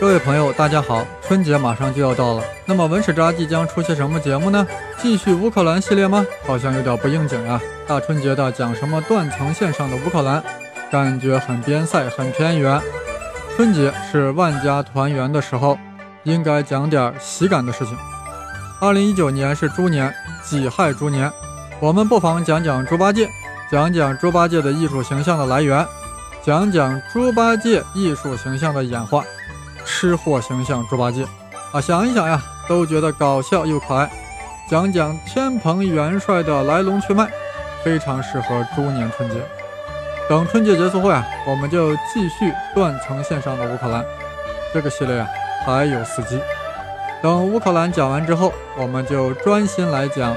各位朋友，大家好！春节马上就要到了，那么文史札即将出些什么节目呢？继续乌克兰系列吗？好像有点不应景啊！大春节的讲什么断层线上的乌克兰，感觉很边塞，很偏远。春节是万家团圆的时候，应该讲点喜感的事情。二零一九年是猪年，己亥猪年，我们不妨讲讲猪八戒，讲讲猪八戒的艺术形象的来源，讲讲猪八戒艺术形象的演化。吃货形象猪八戒啊，想一想呀，都觉得搞笑又可爱。讲讲天蓬元帅的来龙去脉，非常适合猪年春节。等春节结束后啊，我们就继续断层线上的乌克兰这个系列啊，还有四集。等乌克兰讲完之后，我们就专心来讲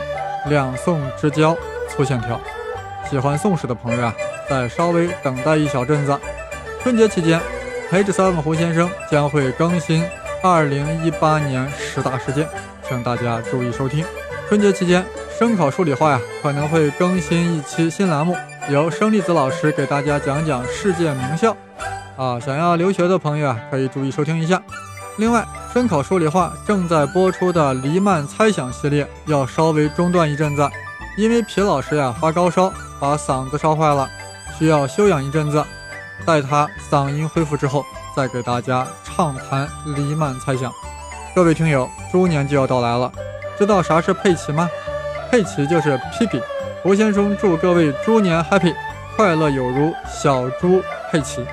两宋之交粗线条。喜欢宋史的朋友啊，再稍微等待一小阵子。春节期间。陪着三文胡先生将会更新二零一八年十大事件，请大家注意收听。春节期间，声考数理化呀可能会更新一期新栏目，由生粒子老师给大家讲讲世界名校。啊，想要留学的朋友啊，可以注意收听一下。另外，声考数理化正在播出的黎曼猜想系列要稍微中断一阵子，因为皮老师呀发高烧，把嗓子烧坏了，需要休养一阵子。待他嗓音恢复之后，再给大家畅谈黎曼猜想。各位听友，猪年就要到来了，知道啥是佩奇吗？佩奇就是 p 皮。胡先生祝各位猪年 Happy，快乐有如小猪佩奇。